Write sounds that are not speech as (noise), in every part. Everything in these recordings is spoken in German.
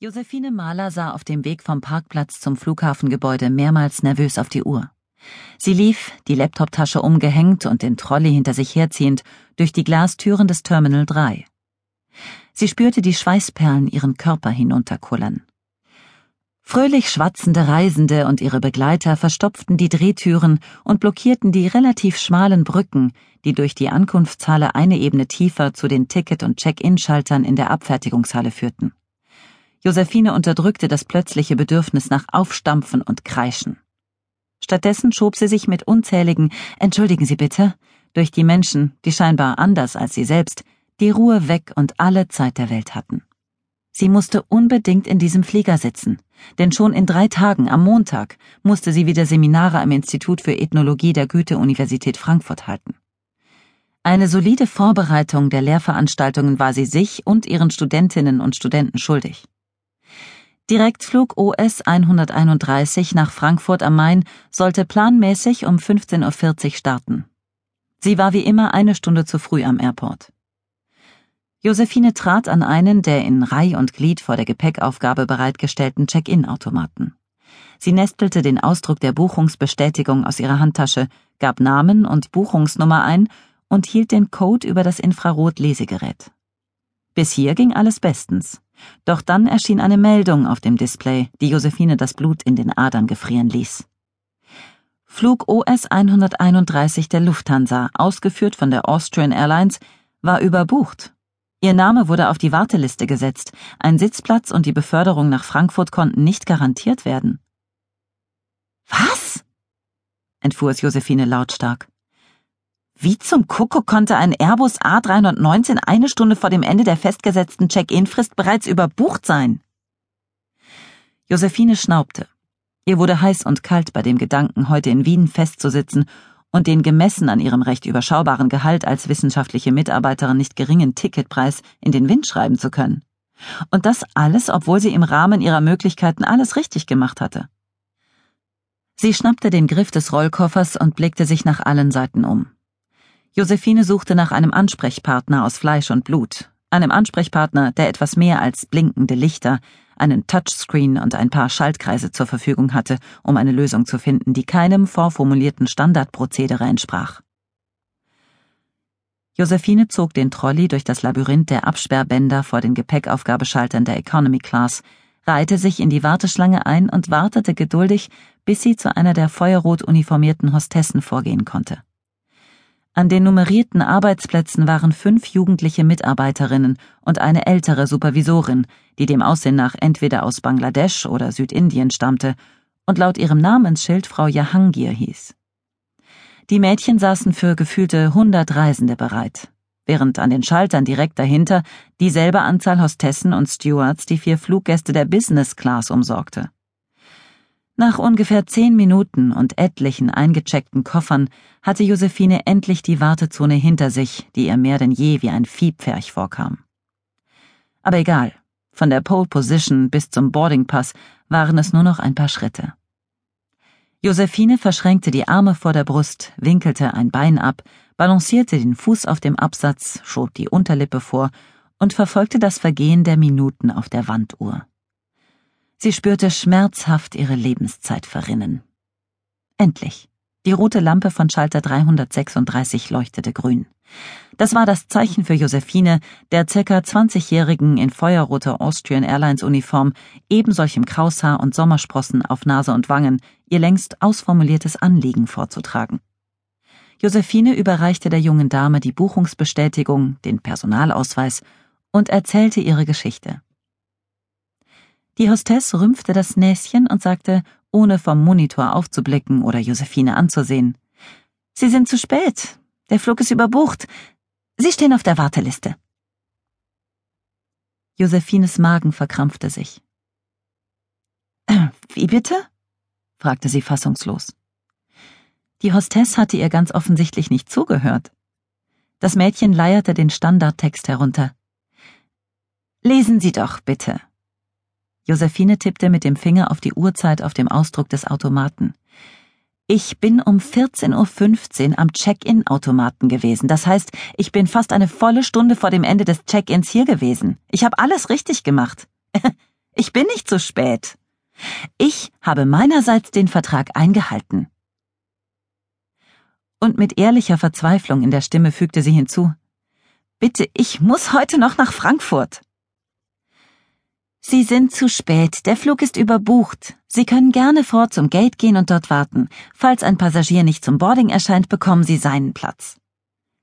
Josephine Mahler sah auf dem Weg vom Parkplatz zum Flughafengebäude mehrmals nervös auf die Uhr. Sie lief, die Laptoptasche umgehängt und den Trolley hinter sich herziehend, durch die Glastüren des Terminal 3. Sie spürte die Schweißperlen ihren Körper hinunterkullern. Fröhlich schwatzende Reisende und ihre Begleiter verstopften die Drehtüren und blockierten die relativ schmalen Brücken, die durch die Ankunftshalle eine Ebene tiefer zu den Ticket- und Check-in-Schaltern in der Abfertigungshalle führten. Josephine unterdrückte das plötzliche Bedürfnis nach Aufstampfen und Kreischen. Stattdessen schob sie sich mit unzähligen Entschuldigen Sie bitte durch die Menschen, die scheinbar anders als sie selbst, die Ruhe weg und alle Zeit der Welt hatten. Sie musste unbedingt in diesem Flieger sitzen, denn schon in drei Tagen am Montag musste sie wieder Seminare am Institut für Ethnologie der Goethe-Universität Frankfurt halten. Eine solide Vorbereitung der Lehrveranstaltungen war sie sich und ihren Studentinnen und Studenten schuldig. Direktflug OS 131 nach Frankfurt am Main sollte planmäßig um 15.40 Uhr starten. Sie war wie immer eine Stunde zu früh am Airport. Josephine trat an einen der in Reih und Glied vor der Gepäckaufgabe bereitgestellten Check-in-Automaten. Sie nestelte den Ausdruck der Buchungsbestätigung aus ihrer Handtasche, gab Namen und Buchungsnummer ein und hielt den Code über das Infrarot-Lesegerät. Bis hier ging alles bestens. Doch dann erschien eine Meldung auf dem Display, die Josephine das Blut in den Adern gefrieren ließ. Flug OS 131 der Lufthansa, ausgeführt von der Austrian Airlines, war überbucht. Ihr Name wurde auf die Warteliste gesetzt, ein Sitzplatz und die Beförderung nach Frankfurt konnten nicht garantiert werden. Was? entfuhr es Josephine lautstark. Wie zum Kuckuck konnte ein Airbus A319 eine Stunde vor dem Ende der festgesetzten Check-in-Frist bereits überbucht sein? Josephine schnaubte. Ihr wurde heiß und kalt bei dem Gedanken, heute in Wien festzusitzen und den gemessen an ihrem recht überschaubaren Gehalt als wissenschaftliche Mitarbeiterin nicht geringen Ticketpreis in den Wind schreiben zu können. Und das alles, obwohl sie im Rahmen ihrer Möglichkeiten alles richtig gemacht hatte. Sie schnappte den Griff des Rollkoffers und blickte sich nach allen Seiten um. Josephine suchte nach einem Ansprechpartner aus Fleisch und Blut, einem Ansprechpartner, der etwas mehr als blinkende Lichter, einen Touchscreen und ein paar Schaltkreise zur Verfügung hatte, um eine Lösung zu finden, die keinem vorformulierten Standardprozedere entsprach. Josephine zog den Trolley durch das Labyrinth der Absperrbänder vor den Gepäckaufgabeschaltern der Economy Class, reihte sich in die Warteschlange ein und wartete geduldig, bis sie zu einer der feuerrot uniformierten Hostessen vorgehen konnte. An den nummerierten Arbeitsplätzen waren fünf jugendliche Mitarbeiterinnen und eine ältere Supervisorin, die dem Aussehen nach entweder aus Bangladesch oder Südindien stammte und laut ihrem Namensschild Frau Jahangir hieß. Die Mädchen saßen für gefühlte hundert Reisende bereit, während an den Schaltern direkt dahinter dieselbe Anzahl Hostessen und Stewards die vier Fluggäste der Business Class umsorgte. Nach ungefähr zehn Minuten und etlichen eingecheckten Koffern hatte Josephine endlich die Wartezone hinter sich, die ihr mehr denn je wie ein Viehpferch vorkam. Aber egal, von der Pole Position bis zum Boarding Pass waren es nur noch ein paar Schritte. Josephine verschränkte die Arme vor der Brust, winkelte ein Bein ab, balancierte den Fuß auf dem Absatz, schob die Unterlippe vor und verfolgte das Vergehen der Minuten auf der Wanduhr. Sie spürte schmerzhaft ihre Lebenszeit verrinnen. Endlich. Die rote Lampe von Schalter 336 leuchtete grün. Das war das Zeichen für Josephine, der circa 20-jährigen in feuerroter Austrian Airlines Uniform, ebensolchem Kraushaar und Sommersprossen auf Nase und Wangen, ihr längst ausformuliertes Anliegen vorzutragen. Josephine überreichte der jungen Dame die Buchungsbestätigung, den Personalausweis und erzählte ihre Geschichte. Die Hostess rümpfte das Näschen und sagte, ohne vom Monitor aufzublicken oder Josephine anzusehen. Sie sind zu spät. Der Flug ist überbucht. Sie stehen auf der Warteliste. Josephines Magen verkrampfte sich. (clears throat) Wie bitte? fragte sie fassungslos. Die Hostess hatte ihr ganz offensichtlich nicht zugehört. Das Mädchen leierte den Standardtext herunter. Lesen Sie doch, bitte. Josephine tippte mit dem Finger auf die Uhrzeit auf dem Ausdruck des Automaten. Ich bin um 14.15 Uhr am Check-in-Automaten gewesen. Das heißt, ich bin fast eine volle Stunde vor dem Ende des Check-ins hier gewesen. Ich habe alles richtig gemacht. (laughs) Ich bin nicht zu spät. Ich habe meinerseits den Vertrag eingehalten. Und mit ehrlicher Verzweiflung in der Stimme fügte sie hinzu Bitte, ich muss heute noch nach Frankfurt. Sie sind zu spät, der Flug ist überbucht. Sie können gerne vor zum Gate gehen und dort warten. Falls ein Passagier nicht zum Boarding erscheint, bekommen Sie seinen Platz.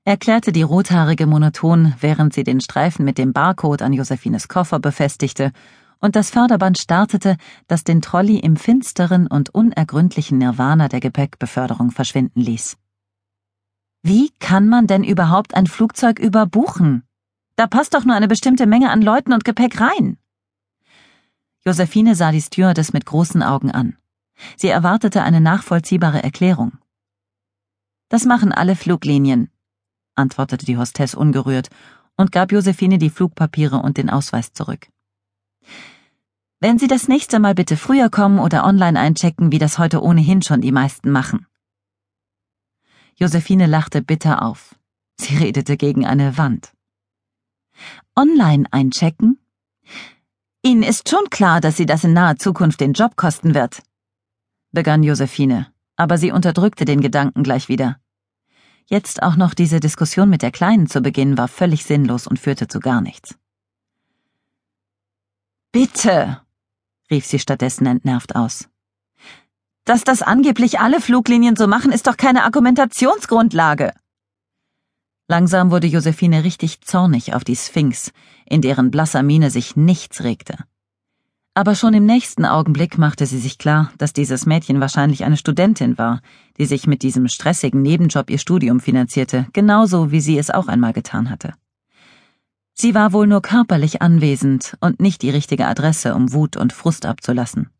Erklärte die rothaarige monoton, während sie den Streifen mit dem Barcode an Josephines Koffer befestigte und das Förderband startete, das den Trolley im finsteren und unergründlichen Nirvana der Gepäckbeförderung verschwinden ließ. Wie kann man denn überhaupt ein Flugzeug überbuchen? Da passt doch nur eine bestimmte Menge an Leuten und Gepäck rein. Josephine sah die Stewardess mit großen Augen an. Sie erwartete eine nachvollziehbare Erklärung. Das machen alle Fluglinien, antwortete die Hostess ungerührt und gab Josephine die Flugpapiere und den Ausweis zurück. Wenn Sie das nächste Mal bitte früher kommen oder online einchecken, wie das heute ohnehin schon die meisten machen. Josephine lachte bitter auf. Sie redete gegen eine Wand. Online einchecken? Ihnen ist schon klar, dass Sie das in naher Zukunft den Job kosten wird, begann Josephine, aber sie unterdrückte den Gedanken gleich wieder. Jetzt auch noch diese Diskussion mit der Kleinen zu beginnen, war völlig sinnlos und führte zu gar nichts. Bitte, rief sie stattdessen entnervt aus. Dass das angeblich alle Fluglinien so machen, ist doch keine Argumentationsgrundlage. Langsam wurde Josephine richtig zornig auf die Sphinx, in deren blasser Miene sich nichts regte. Aber schon im nächsten Augenblick machte sie sich klar, dass dieses Mädchen wahrscheinlich eine Studentin war, die sich mit diesem stressigen Nebenjob ihr Studium finanzierte, genauso wie sie es auch einmal getan hatte. Sie war wohl nur körperlich anwesend und nicht die richtige Adresse, um Wut und Frust abzulassen.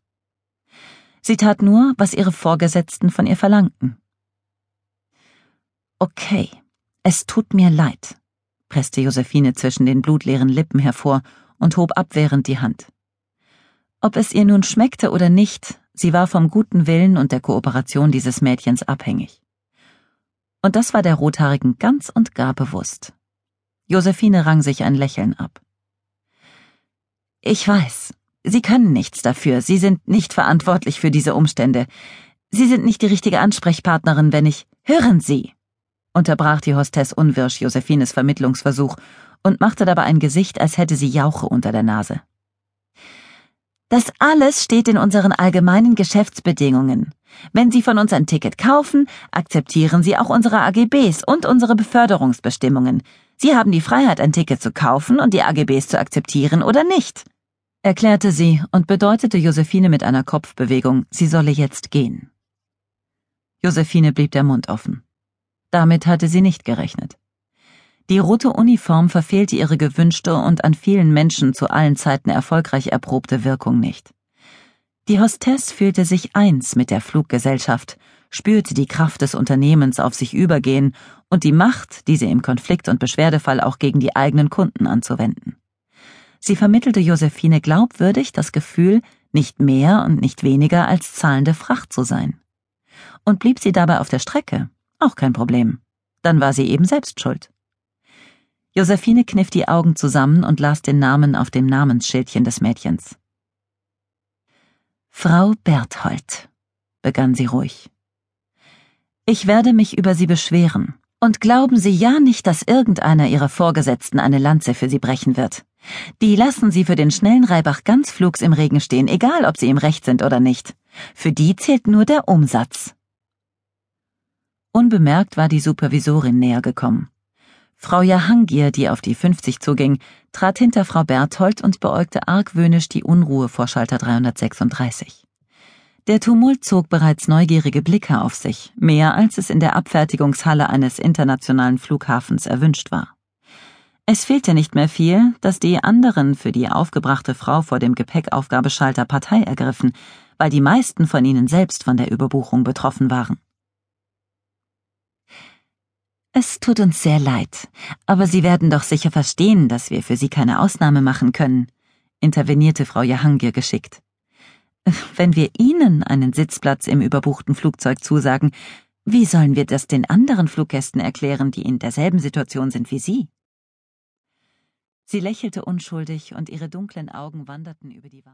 Sie tat nur, was ihre Vorgesetzten von ihr verlangten. Okay, es tut mir leid, presste Josephine zwischen den blutleeren Lippen hervor und hob abwehrend die Hand. Ob es ihr nun schmeckte oder nicht, sie war vom guten Willen und der Kooperation dieses Mädchens abhängig. Und das war der Rothaarigen ganz und gar bewusst. Josephine rang sich ein Lächeln ab. Ich weiß, Sie können nichts dafür, Sie sind nicht verantwortlich für diese Umstände. Sie sind nicht die richtige Ansprechpartnerin, wenn ich. Hören Sie! Unterbrach die Hostess unwirsch Josephines Vermittlungsversuch und machte dabei ein Gesicht, als hätte sie Jauche unter der Nase. Das alles steht in unseren allgemeinen Geschäftsbedingungen. Wenn Sie von uns ein Ticket kaufen, akzeptieren Sie auch unsere AGBs und unsere Beförderungsbestimmungen. Sie haben die Freiheit, ein Ticket zu kaufen und die AGBs zu akzeptieren oder nicht, erklärte sie und bedeutete Josephine mit einer Kopfbewegung, sie solle jetzt gehen. Josephine blieb der Mund offen. Damit hatte sie nicht gerechnet. Die rote Uniform verfehlte ihre gewünschte und an vielen Menschen zu allen Zeiten erfolgreich erprobte Wirkung nicht. Die Hostess fühlte sich eins mit der Fluggesellschaft, spürte die Kraft des Unternehmens auf sich übergehen und die Macht, diese im Konflikt- und Beschwerdefall auch gegen die eigenen Kunden anzuwenden. Sie vermittelte Josephine glaubwürdig das Gefühl, nicht mehr und nicht weniger als zahlende Fracht zu sein. Und blieb sie dabei auf der Strecke, auch kein Problem. Dann war sie eben selbst schuld. Josephine kniff die Augen zusammen und las den Namen auf dem Namensschildchen des Mädchens. Frau Berthold, begann sie ruhig. Ich werde mich über Sie beschweren. Und glauben Sie ja nicht, dass irgendeiner Ihrer Vorgesetzten eine Lanze für Sie brechen wird. Die lassen Sie für den schnellen Reibach ganz flugs im Regen stehen, egal ob Sie ihm recht sind oder nicht. Für die zählt nur der Umsatz. Unbemerkt war die Supervisorin näher gekommen. Frau Jahangir, die auf die 50 zuging, trat hinter Frau Berthold und beäugte argwöhnisch die Unruhe vor Schalter 336. Der Tumult zog bereits neugierige Blicke auf sich, mehr als es in der Abfertigungshalle eines internationalen Flughafens erwünscht war. Es fehlte nicht mehr viel, dass die anderen für die aufgebrachte Frau vor dem Gepäckaufgabeschalter Partei ergriffen, weil die meisten von ihnen selbst von der Überbuchung betroffen waren. Es tut uns sehr leid, aber Sie werden doch sicher verstehen, dass wir für Sie keine Ausnahme machen können, intervenierte Frau Jahangir geschickt. Wenn wir Ihnen einen Sitzplatz im überbuchten Flugzeug zusagen, wie sollen wir das den anderen Fluggästen erklären, die in derselben Situation sind wie Sie? Sie lächelte unschuldig und ihre dunklen Augen wanderten über die Wand.